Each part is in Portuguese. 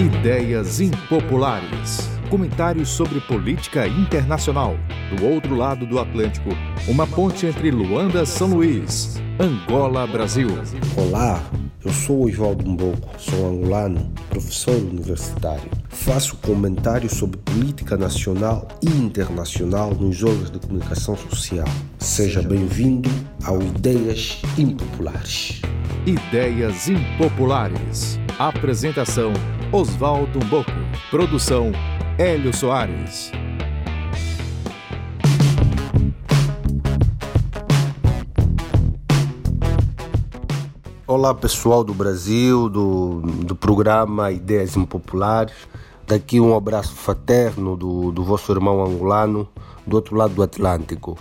Ideias impopulares. Comentários sobre política internacional. Do outro lado do Atlântico, uma ponte entre Luanda, São Luís, Angola, Brasil. Olá, eu sou Oswaldo Mboco, sou angolano, professor universitário. Faço comentários sobre política nacional e internacional nos órgãos de comunicação social. Seja bem-vindo ao Ideias Impopulares. Ideias impopulares. Apresentação Oswaldo Mboco. Produção Hélio Soares. Olá pessoal do Brasil, do, do programa Ideias Impopulares. Daqui um abraço fraterno do, do vosso irmão angolano do outro lado do Atlântico.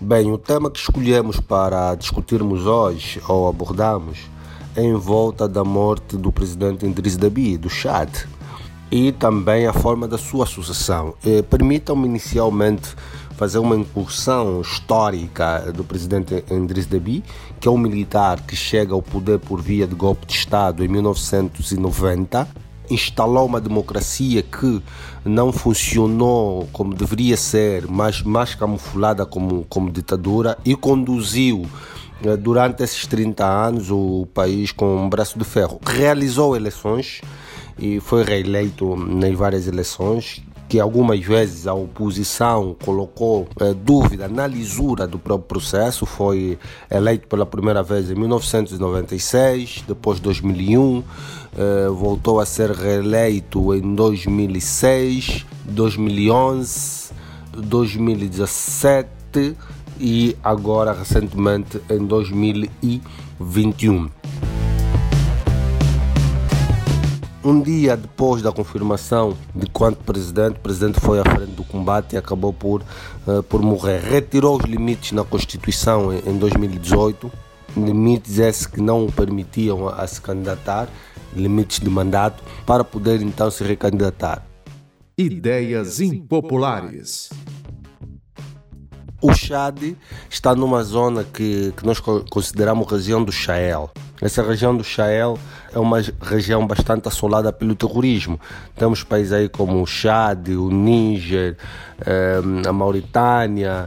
Bem, o tema que escolhemos para discutirmos hoje, ou abordarmos, em volta da morte do presidente Idriss Deby, do Chad, e também a forma da sua sucessão. Eh, Permitam-me inicialmente fazer uma incursão histórica do presidente Idriss Deby, que é um militar que chega ao poder por via de golpe de Estado em 1990 instalou uma democracia que não funcionou como deveria ser, mas mais camuflada como, como ditadura e conduziu durante esses 30 anos o país com um braço de ferro. Realizou eleições e foi reeleito nas várias eleições, que algumas vezes a oposição colocou eh, dúvida na lisura do próprio processo. Foi eleito pela primeira vez em 1996, depois 2001, eh, voltou a ser reeleito em 2006, 2011, 2017 e agora recentemente em 2021. Um dia depois da confirmação de quanto presidente, o presidente foi à frente do combate e acabou por, uh, por morrer. Retirou os limites na Constituição em, em 2018, limites esses que não o permitiam a, a se candidatar, limites de mandato, para poder então se recandidatar. Ideias impopulares. O Chad está numa zona que, que nós consideramos região do Sahel. Essa região do Sahel é uma região bastante assolada pelo terrorismo. Temos países aí como o Chad, o Níger, eh, a Mauritânia,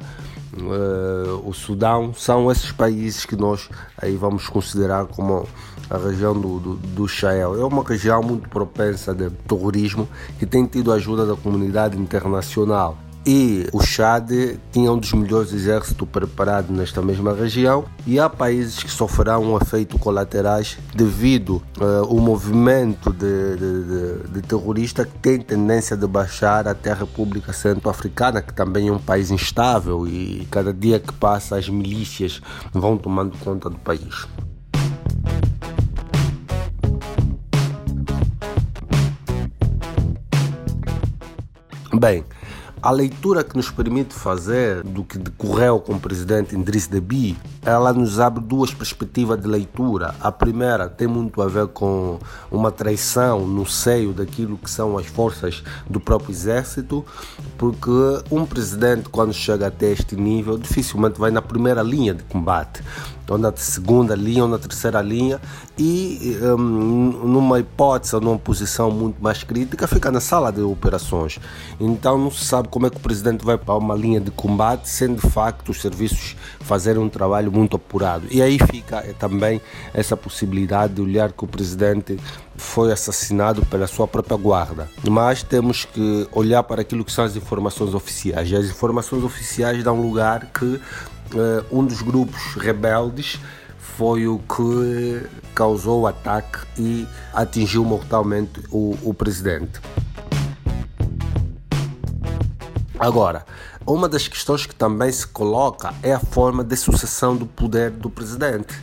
eh, o Sudão. São esses países que nós aí vamos considerar como a região do, do, do Sahel. É uma região muito propensa de terrorismo que tem tido a ajuda da comunidade internacional e o Chad tinha um dos melhores exércitos preparados nesta mesma região e há países que sofrerão efeitos colaterais devido ao uh, movimento de, de, de, de terroristas que tem tendência de baixar até a República Centro-Africana, que também é um país instável e cada dia que passa as milícias vão tomando conta do país. Bem, a leitura que nos permite fazer do que decorreu com o presidente Idriss Deby, ela nos abre duas perspectivas de leitura. A primeira tem muito a ver com uma traição no seio daquilo que são as forças do próprio exército, porque um presidente quando chega até este nível dificilmente vai na primeira linha de combate ou na segunda linha ou na terceira linha e um, numa hipótese ou numa posição muito mais crítica fica na sala de operações então não se sabe como é que o presidente vai para uma linha de combate sem de facto os serviços fazerem um trabalho muito apurado e aí fica eh, também essa possibilidade de olhar que o presidente foi assassinado pela sua própria guarda. Mas temos que olhar para aquilo que são as informações oficiais. E as informações oficiais dão lugar que um dos grupos rebeldes foi o que causou o ataque e atingiu mortalmente o, o presidente. Agora, uma das questões que também se coloca é a forma de sucessão do poder do presidente.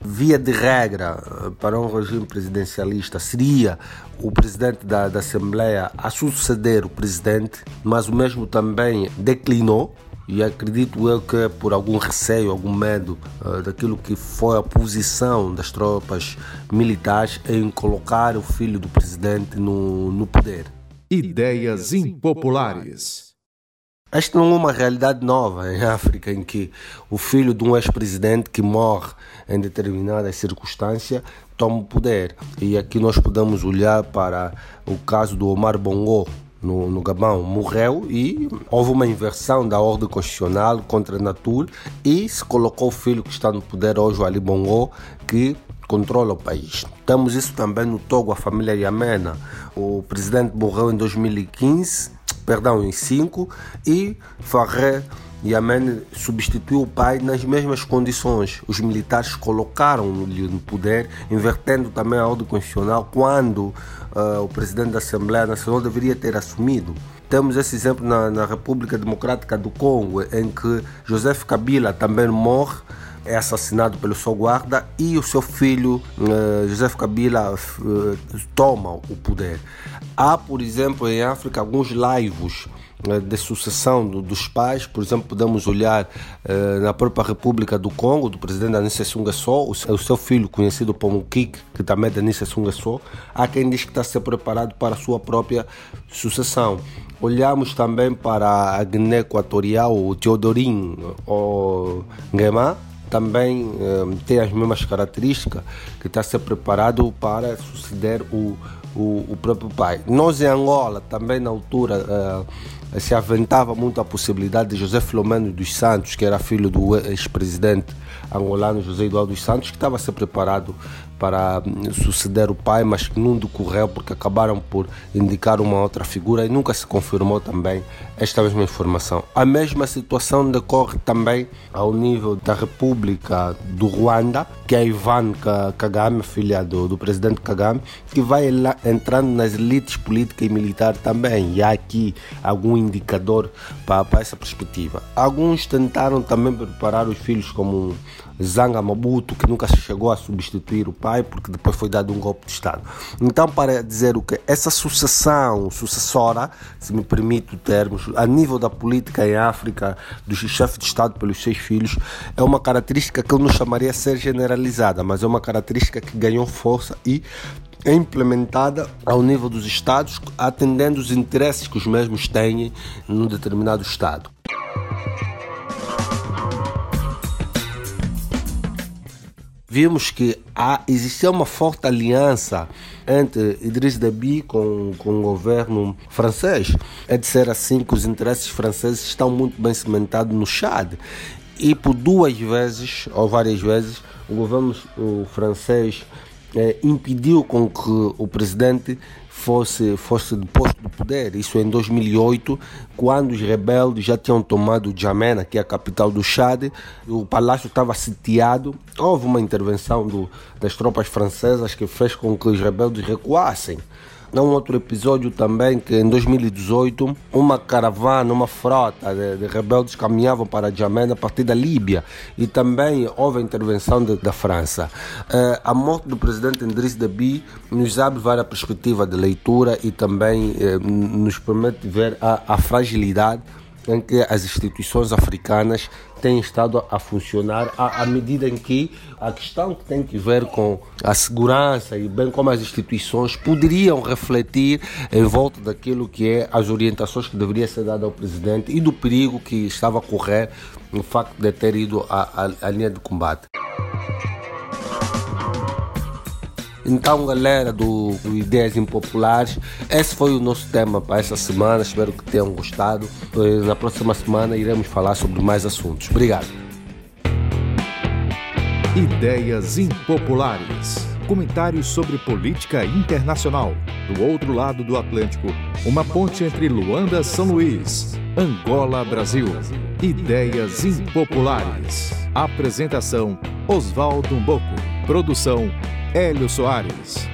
Via de regra, para um regime presidencialista, seria o presidente da, da Assembleia a suceder o presidente, mas o mesmo também declinou e acredito eu que por algum receio, algum medo uh, daquilo que foi a posição das tropas militares em colocar o filho do presidente no, no poder. Ideias impopulares. Esta não é uma realidade nova em África, em que o filho de um ex-presidente que morre em determinada circunstância toma o poder. E aqui nós podemos olhar para o caso do Omar Bongo, no, no, Gabão morreu e houve uma inversão da ordem constitucional contra Natul e se colocou o filho que está no poder hoje, o Ali Bongo, que controla o país. Temos isso também no Togo, a família Yamena. O presidente morreu em 2015, perdão, em 5 e Farré Yemen substituiu o pai nas mesmas condições. Os militares colocaram-lhe no poder, invertendo também a ordem constitucional quando uh, o presidente da Assembleia Nacional deveria ter assumido. Temos esse exemplo na, na República Democrática do Congo, em que Joseph Kabila também morre é assassinado pelo seu guarda e o seu filho uh, Joseph Kabila uh, toma o poder. Há, por exemplo, em África alguns laivos eh, de sucessão dos pais, por exemplo, podemos olhar eh, na própria República do Congo, do presidente Anísio Sungassó, o seu filho conhecido como Kik, que também é de Anísio Sungassó, há quem diz que está a ser preparado para a sua própria sucessão. Olhamos também para a Guiné Equatorial, o Teodorin Nguema, também eh, tem as mesmas características, que está a ser preparado para suceder o, o, o próprio pai. Nós em Angola, também na altura, se aventava muito a possibilidade de José Filomeno dos Santos, que era filho do ex-presidente angolano José Eduardo dos Santos, que estava a ser preparado para hum, suceder o pai, mas que não decorreu porque acabaram por indicar uma outra figura e nunca se confirmou também esta mesma informação. A mesma situação decorre também ao nível da República do Ruanda, que é Ivan Kagame, filha do, do presidente Kagame, que vai lá, entrando nas elites política e militar também. E há aqui algum indicador para, para essa perspectiva. Alguns tentaram também preparar os filhos como Zanga Mabuto, que nunca chegou a substituir o pai, porque depois foi dado um golpe de Estado. Então, para dizer o que essa sucessão sucessora, se me permite o termo, a nível da política em África, dos chefes de Estado pelos seus filhos, é uma característica que eu não chamaria ser generalizada, mas é uma característica que ganhou força e é implementada ao nível dos Estados, atendendo os interesses que os mesmos têm num determinado Estado. Vimos que há, existia uma forte aliança entre Idriss Deby com, com o governo francês. É de ser assim que os interesses franceses estão muito bem cimentados no Chad. E por duas vezes, ou várias vezes, o governo o francês eh, impediu com que o presidente fosse, fosse deposto do poder. Isso em 2008, quando os rebeldes já tinham tomado Djamena, que é a capital do Chad, o palácio estava sitiado. Houve uma intervenção do, das tropas francesas que fez com que os rebeldes recuassem. Há um outro episódio também que em 2018 uma caravana, uma frota de, de rebeldes caminhavam para Djamena a partir da Líbia e também houve a intervenção de, da França. Uh, a morte do presidente Idriss Deby nos abre várias perspectivas de leitura e também uh, nos permite ver a, a fragilidade em que as instituições africanas têm estado a funcionar à, à, medida em que a questão que tem que ver com a segurança e bem como as instituições poderiam refletir em volta daquilo que é as orientações que deveriam ser dadas ao presidente e do perigo que estava a correr no facto de ter ido à, à, à linha de combate. Então, galera do, Ideias Impopulares, esse foi o nosso tema para essa semana. Espero que tenham gostado. Eh, na próxima semana iremos falar sobre mais assuntos. Obrigado. Ideias Impopulares. Comentários sobre política internacional. Do outro lado do Atlântico, uma ponte entre Luanda, São Luís, Angola, Brasil. Ideias Impopulares. Apresentação: Oswaldo Mboco. Produção: Hélio Soares.